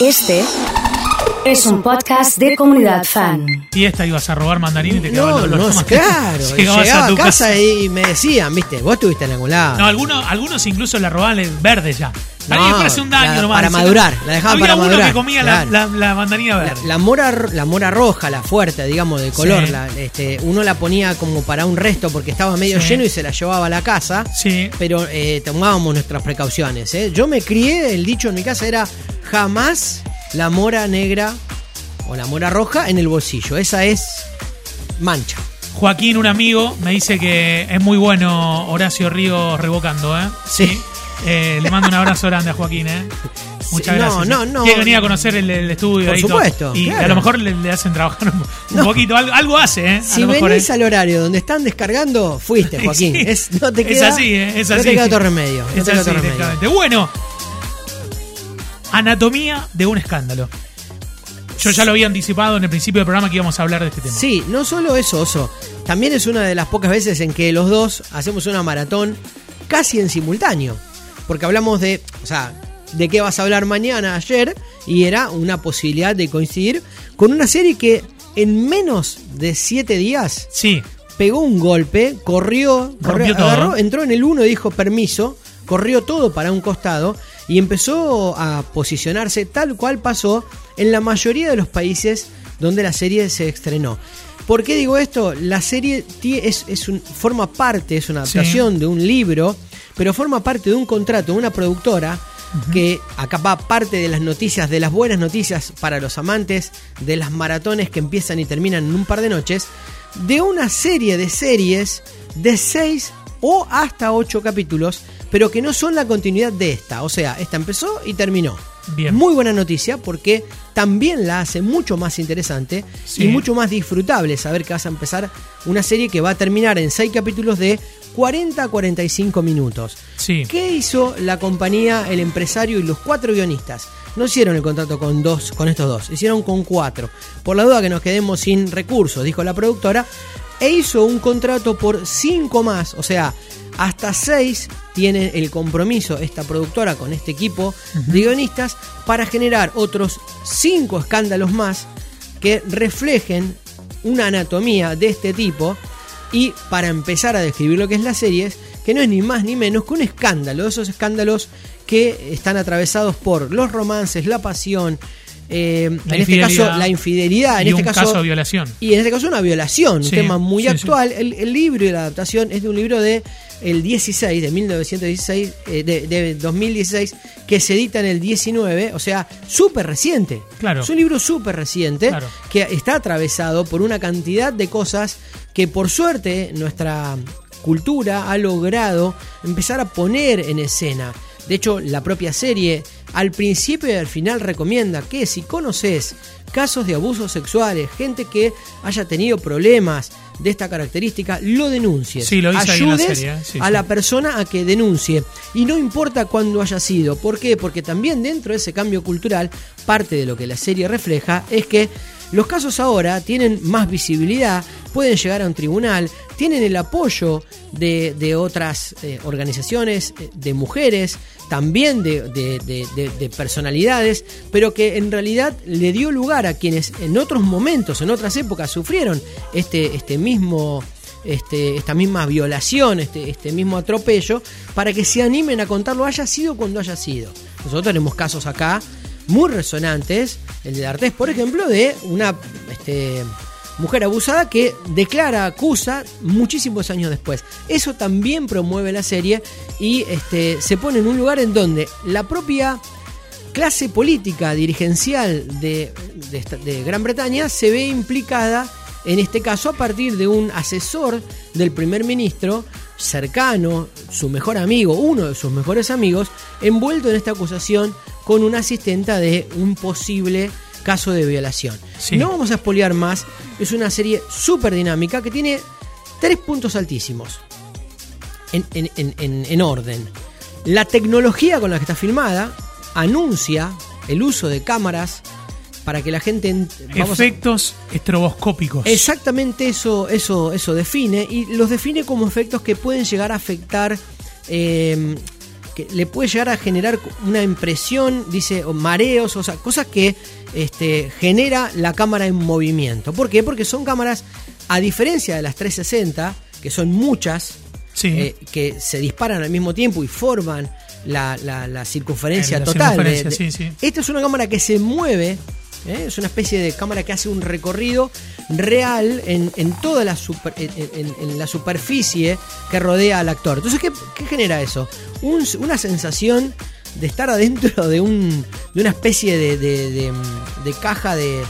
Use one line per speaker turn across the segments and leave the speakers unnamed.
Este es un podcast de comunidad fan.
Y esta ibas a robar mandarín y te
No,
quedaban los
no,
los
claro.
Llegabas
Llegaba a
tu
casa y me decían, viste, vos estuviste en algún lado.
No, algunos, algunos incluso la robaban en verde ya.
No,
hacer un daño
la-
nomás.
para madurar, la dejaban
Había
para
uno
madurar,
que comía
claro.
la, la, la mandarina
La,
verde.
la mora, la mora roja, la fuerte, digamos, de color,
Sí.
la- este, uno la ponía como para un resto porque estaba medio
Sí.
lleno y se la llevaba a la casa.
Sí.
Pero eh, tomábamos nuestras precauciones. ¿eh? Yo me crié, el dicho en mi casa era jamás la mora negra o la mora roja en el bolsillo. Esa es mancha.
Joaquín, un amigo, me dice que es muy bueno Horacio Ríos revocando, ¿eh?
Sí.
Eh, le mando un abrazo grande a Joaquín, ¿eh? Muchas
Sí, no,
gracias.
no,
¿eh?
no.
Quiere venir a conocer el, el estudio.
Por
ahí todo.
supuesto,
Y
claro.
a lo mejor le, le hacen trabajar un,
No.
poquito. Algo, algo hace, ¿eh? A
Si
lo mejor,
venís
¿eh?
al horario donde están descargando, fuiste, Joaquín.
Sí.
Es, no te
Es
queda,
así, ¿eh? Es
No
así.
te queda otro remedio. No
Es así,
otro remedio.
directamente. Bueno, anatomía de un escándalo. Yo ya lo había anticipado en el principio del programa que íbamos a hablar de este tema.
Sí, no solo eso, Oso. También es una de las pocas veces en que los dos hacemos una maratón casi en simultáneo. Porque hablamos de, o sea, de qué vas a hablar mañana, ayer, y era una posibilidad de coincidir con una serie que en menos de siete días
Sí,
pegó un golpe, corrió, corrió agarró, entró en el 1 y dijo permiso, corrió todo para un costado y empezó a posicionarse tal cual pasó en la mayoría de los países donde la serie se estrenó. ¿Por qué digo esto? La serie es, es un- forma parte, es una
Sí.
adaptación de un libro, pero forma parte de un contrato de una productora que acá va parte de las noticias, de las buenas noticias para los amantes de las maratones que empiezan y terminan en un par de noches, de una serie de series de 6 o hasta 8 capítulos, pero que no son la continuidad de esta. O sea, esta empezó y terminó.
Bien.
Muy buena noticia porque también la hace mucho más interesante
Sí.
y mucho más disfrutable saber que vas a empezar una serie que va a terminar en 6 capítulos de 40 a 45 minutos.
sí.
¿Qué hizo la compañía, el empresario y los cuatro guionistas? No hicieron el contrato con dos, con estos dos, hicieron con cuatro. Por la duda que nos quedemos sin recursos, dijo la productora, e hizo un contrato por cinco más, o sea, hasta seis tiene el compromiso esta productora con este equipo de guionistas para generar otros cinco escándalos más que reflejen una anatomía de este tipo y para empezar a describir lo que es la serie, que no es ni más ni menos que un escándalo, esos escándalos que están atravesados por los romances, la pasión, eh,
La
en este caso la infidelidad, en
y
este
un
caso,
caso de violación.
y en este caso una violación,
Sí,
un tema muy
sí, sí.
actual. El, el libro y la adaptación es de un libro de el 16, de 1916, eh, de, de 2016, que se edita en el 19, o sea, súper reciente.
Claro.
Es un libro súper reciente
Claro.
que está atravesado por una cantidad de cosas que por suerte nuestra cultura ha logrado empezar a poner en escena. De hecho, la propia serie al principio y al final recomienda que si conoces casos de abusos sexuales, gente que haya tenido problemas de esta característica, lo denuncies.
Sí, lo en la
Ayudes
serie, ¿eh? Sí,
a
sí.
la persona a que denuncie. Y no importa cuándo haya sido. ¿Por qué? Porque también dentro de ese cambio cultural, parte de lo que la serie refleja es que los casos ahora tienen más visibilidad, pueden llegar a un tribunal, tienen el apoyo de, de otras eh, organizaciones, eh, de mujeres, también de, de- de- de- de personalidades, pero que en realidad le dio lugar a quienes en otros momentos, en otras épocas, sufrieron este, este mismo este, esta misma violación, este, este mismo atropello, para que se animen a contarlo, haya sido cuando haya sido. Nosotros tenemos casos acá muy resonantes, el de D'Artés, por ejemplo, de una este, mujer abusada que declara, acusa muchísimos años después. Eso también promueve la serie y este, se pone en un lugar en donde la propia clase política dirigencial de, Gran Bretaña se ve implicada, en este caso, a partir de un asesor del primer ministro cercano, su mejor amigo, uno de sus mejores amigos, envuelto en esta acusación con una asistenta de un posible caso de violación.
Sí.
No vamos a espolear más, es una serie súper dinámica que tiene tres puntos altísimos en, en- en- en- en orden. La tecnología con la que está filmada anuncia el uso de cámaras para que la gente... a-
Efectos estroboscópicos.
Exactamente eso, eso, eso define y los define como efectos que pueden llegar a afectar, eh, que le puede llegar a generar una impresión, dice, o mareos, o sea, cosas que este, genera la cámara en movimiento. ¿Por qué? Porque son cámaras, a diferencia de las 360, que son muchas,
Sí.
eh, que se disparan al mismo tiempo y forman la, la- la circunferencia
la
total. de-
circunferencia,
de-
sí, sí.
Esta es una cámara que se mueve, ¿eh? es una especie de cámara que hace un recorrido real en, en toda la, super- en, la superficie que rodea al actor. Entonces, ¿qué, qué genera eso? Un- una sensación de estar adentro de, un, de una especie de, de- de- de caja de,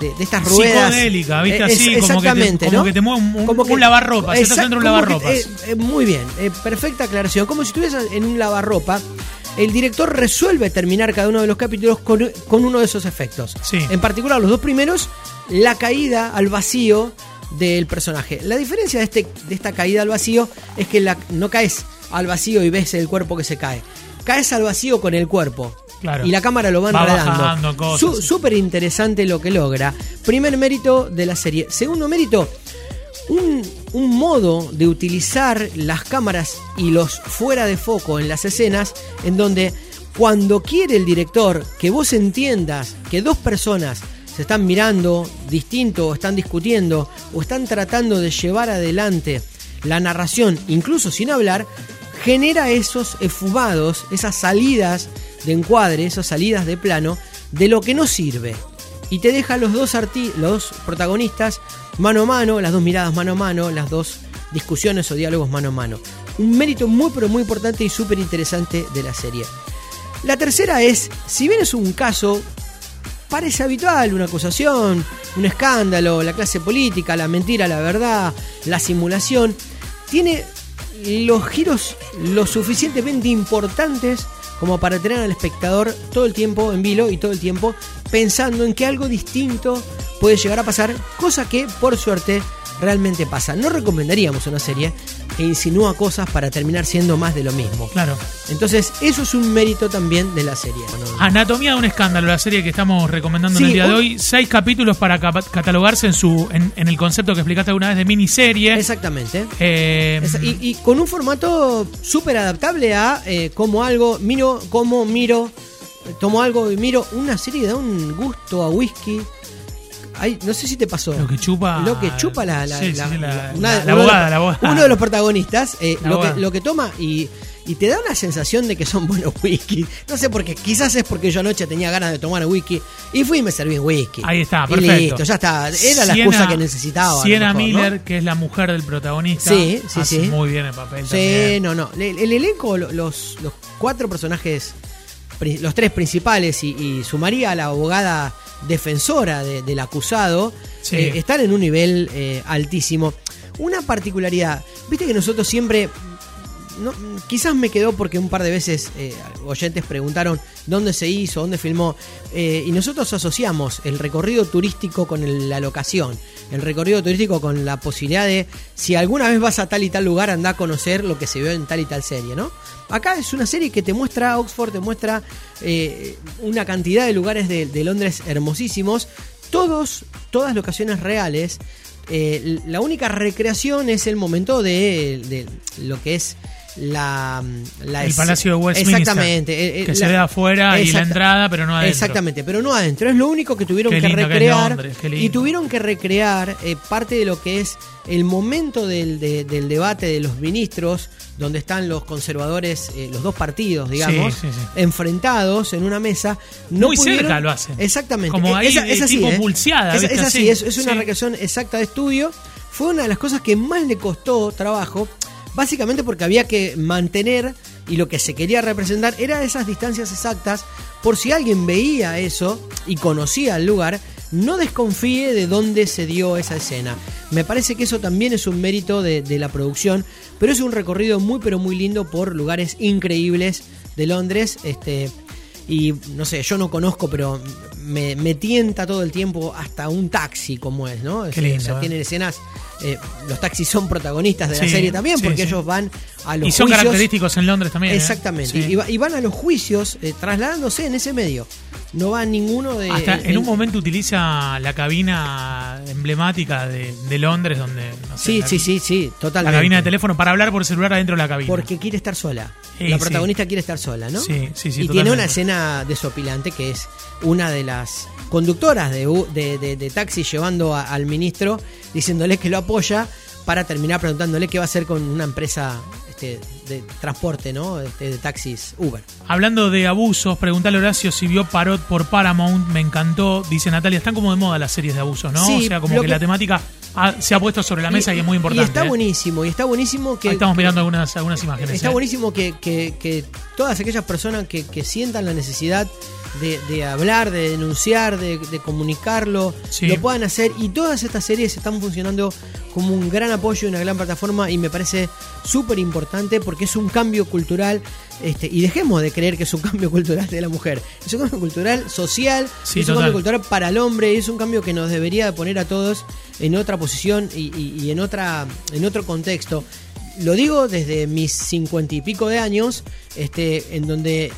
de- de estas ruedas.
Psicodélica, ¿viste?
Eh,
Así,
es-
como que te- como
¿no?
que te mueve un-
Como
un lavarropas, estás
exacto,
dentro de un
como que-
lavarropas.
eh, muy bien, eh, perfecta aclaración. Como si estuvieras en un lavarropa. El director resuelve terminar cada uno de los capítulos con, con uno de esos efectos.
Sí.
En particular, los dos primeros, la caída al vacío del personaje. La diferencia de, este, de esta caída al vacío es que la- no caes al vacío y ves el cuerpo que se cae. Caes al vacío con el cuerpo.
Claro.
Y la cámara lo va
Va
enredando. Súper interesante lo que logra. Primer mérito de la serie. Segundo mérito, un, un modo de utilizar las cámaras y los fuera de foco en las escenas en donde cuando quiere el director que vos entiendas que dos personas se están mirando distinto o están discutiendo o están tratando de llevar adelante la narración incluso sin hablar, genera esos esfumados, esas salidas de encuadre, esas salidas de plano de lo que no sirve. Y te deja los dos, los protagonistas mano a mano, las dos miradas mano a mano, las dos discusiones o diálogos mano a mano. Un mérito muy pero muy importante y súper interesante de la serie. La tercera es, si bien es un caso, parece habitual, una acusación, un escándalo, la clase política, la mentira, la verdad, la simulación, tiene los giros lo suficientemente importantes como para tener al espectador todo el tiempo en vilo y todo el tiempo pensando en que algo distinto puede llegar a pasar, cosa que por suerte realmente pasa. No recomendaríamos una serie que insinúa cosas para terminar siendo más de lo mismo.
Claro.
Entonces, eso es un mérito también de la serie.
Anatomía de un escándalo, la serie que estamos recomendando en el día de hoy. Seis capítulos para catalogarse en su en, en el concepto que explicaste alguna vez de miniserie.
Exactamente.
Eh,
y con un formato súper adaptable a eh, como algo, miro, como miro, eh, tomo algo y miro una serie que da un gusto a whisky. Ay, no sé si te pasó.
Lo que chupa-
Lo que chupa la, la,
Sí, sí,
la-
sí, la-
la-
la-
una-
la
uno de
abogada,
los-
la abogada.
Uno de los protagonistas, eh, lo, que,
abogada.
lo que toma y, y te da una sensación de que son buenos whisky. No sé por qué, quizás es porque yo anoche tenía ganas de tomar whisky y fui y me serví un whisky.
Ahí está,
Y
perfecto.
listo, ya está. Era la excusa que necesitaba.
Siena
mejor, ¿no?
Miller, que es la mujer del protagonista.
Sí, sí,
hace
sí.
muy bien el papel
Sí,
también.
no, no. El, el elenco, lo- los, los cuatro personajes, los tres principales y, y sumaría a la abogada defensora de- del acusado,
Sí.
eh, están en un nivel eh, altísimo. Una particularidad, viste que nosotros siempre... Quizás me quedó porque un par de veces eh, oyentes preguntaron dónde se hizo, dónde filmó, eh, y nosotros asociamos el recorrido turístico con la locación, el recorrido turístico con la posibilidad de, si alguna vez vas a tal y tal lugar, anda a conocer lo que se vio en tal y tal serie, ¿no? Acá es una serie que te muestra Oxford, te muestra eh, una cantidad de lugares de, Londres hermosísimos, todos, todas locaciones reales. La única recreación es el momento de lo que es la, la
El
es-
Palacio de Westminster.
Exactamente. eh, eh,
Que se ve afuera y la entrada, pero no adentro.
Exactamente, pero no adentro. Es lo único que tuvieron que
lindo que es
recrear.
Londres,
y tuvieron que recrear eh, parte de lo que es el momento del, de- del debate de los ministros, donde están los conservadores, eh, los dos partidos, digamos,
Sí, sí, sí.
enfrentados en una mesa. No
Muy
pudieron-
cerca lo hacen.
Exactamente.
Como ahí, eh,
es así,
tipo
¿eh?
pulseada,
Es, es así, es, es una recreación exacta de estudio. Fue una de las cosas que más le costó trabajo, básicamente porque había que mantener y lo que se quería representar era esas distancias exactas, por si alguien veía eso y conocía el lugar, no desconfíe de dónde se dio esa escena. Me parece que eso también es un mérito de, de la producción, pero es un recorrido muy pero muy lindo por lugares increíbles de Londres. Este, y no sé, yo no conozco, pero me, me tienta todo el tiempo hasta un taxi como es, ¿no?
Qué lindo,
o sea,
¿eh?
tienen escenas eh, los taxis son protagonistas de la serie también,
sí,
porque
sí.
ellos van a los
Y son
juicios.
característicos en Londres también. ¿eh?
Exactamente. Y, va- y van a los juicios trasladándose en ese medio. No va ninguno de.
Hasta
en-
en un momento utiliza la cabina emblemática de, de Londres, donde. No sé,
Sí,
la,
sí, sí, sí,
La
totalmente.
cabina de teléfono para hablar por celular adentro de la cabina.
Porque quiere estar sola.
Sí,
la
sí.
protagonista quiere estar sola, ¿no?
Sí, sí, sí,
Y tiene una escena desopilante que es una de las conductoras de, de, de- de taxi llevando a- al ministro diciéndole que lo apoya para terminar preguntándole qué va a hacer con una empresa este, de transporte, ¿no? Este, de taxis Uber.
Hablando de abusos, preguntale a Horacio si vio Parot por Paramount. Me encantó. Dice Natalia, están como de moda las series de abusos, ¿no?
Sí,
o sea, como que,
que-
la temática ha- se ha puesto sobre la mesa y, es muy importante.
Y está
¿eh?
buenísimo, y está buenísimo que.
Ahí estamos
que-
mirando algunas, algunas imágenes.
Está
¿eh?
buenísimo que, que- todas aquellas personas que sientan la necesidad de, de hablar, de denunciar, de, de comunicarlo,
Sí.
lo puedan hacer. Y todas estas series están funcionando como un gran apoyo y una gran plataforma y me parece súper importante porque es un cambio cultural. Este, y dejemos de creer que es un cambio cultural de la mujer. Es un cambio cultural social,
Sí,
es un
total.
cambio cultural para el hombre, y es un cambio que nos debería de poner a todos en otra posición y, y- y en, otra, en otro contexto. Lo digo desde mis cincuenta y pico de años, este, en donde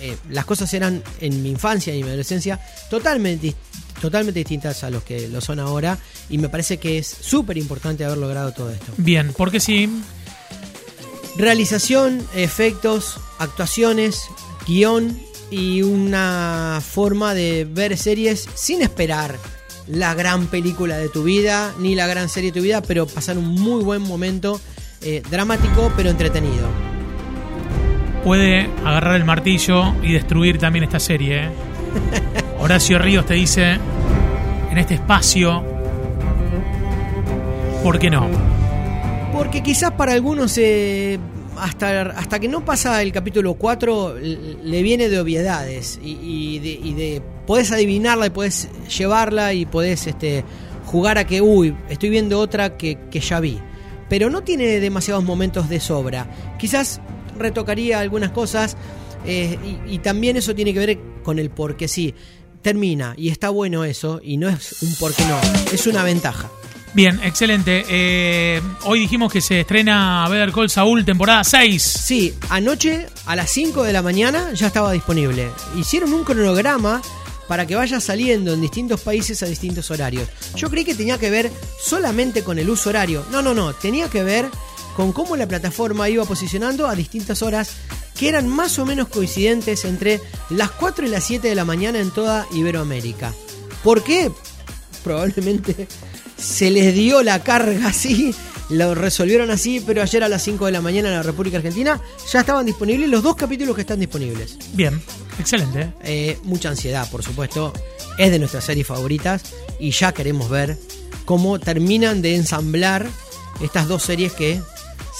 eh, las cosas eran en mi infancia y mi adolescencia totalmente, totalmente distintas a los que lo son ahora y me parece que es súper importante haber logrado todo esto.
Bien, porque sí.
Realización, efectos, actuaciones, guion y una forma de ver series sin esperar la gran película de tu vida ni la gran serie de tu vida, pero pasar un muy buen momento eh, dramático pero entretenido.
Puede agarrar el martillo y destruir también esta serie. ¿eh? Horacio Ríos te dice, en este espacio, ¿por qué no?
Porque quizás para algunos, eh, hasta, hasta que no pasa el capítulo 4, l- le viene de obviedades. Y, y de, y de- podés adivinarla y podés llevarla y podés este, jugar a que, uy, estoy viendo otra que, que ya vi. Pero no tiene demasiados momentos de sobra. Quizás retocaría algunas cosas. eh, y, y también eso tiene que ver con el por qué sí. Termina y está bueno eso. Y no es un por qué no. Es una ventaja.
Bien, excelente. Eh, hoy dijimos que se estrena Better Call Saul temporada 6.
Sí, anoche a las 5 de la mañana ya estaba disponible. Hicieron un cronograma para que vaya saliendo en distintos países a distintos horarios. Yo creí que tenía que ver solamente con el uso horario. No, no, no, tenía que ver con cómo la plataforma iba posicionando a distintas horas que eran más o menos coincidentes entre las 4 y las 7 de la mañana en toda Iberoamérica. ¿Por qué? Probablemente se les dio la carga así, lo resolvieron así, pero ayer a las 5 de la mañana en la República Argentina ya estaban disponibles los dos capítulos que están disponibles.
Bien, excelente.
Eh, mucha ansiedad, por supuesto. Es de nuestras series favoritas y ya queremos ver cómo terminan de ensamblar estas dos series que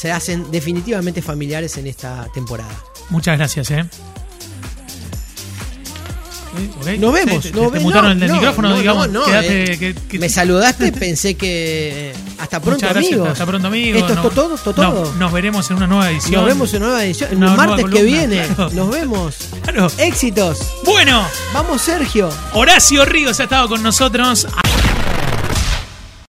se hacen definitivamente familiares en esta temporada.
Muchas gracias, ¿eh?
Nos vemos.
Te, te-
nos
te
ve-
mutaron
no,
el
no,
micrófono,
no,
digamos.
no, no,
Quédate,
eh,
que- que-
Me saludaste, pensé que. eh, Hasta pronto, amigos.
Hasta pronto, amigos.
Esto es todo, todo, todo.
nos veremos en una nueva edición.
Nos vemos en una nueva edición. El martes que viene.
claro.
Nos vemos.
Claro.
Éxitos.
Bueno,
Vamos, Sergio.
Horacio Ríos ha estado con nosotros.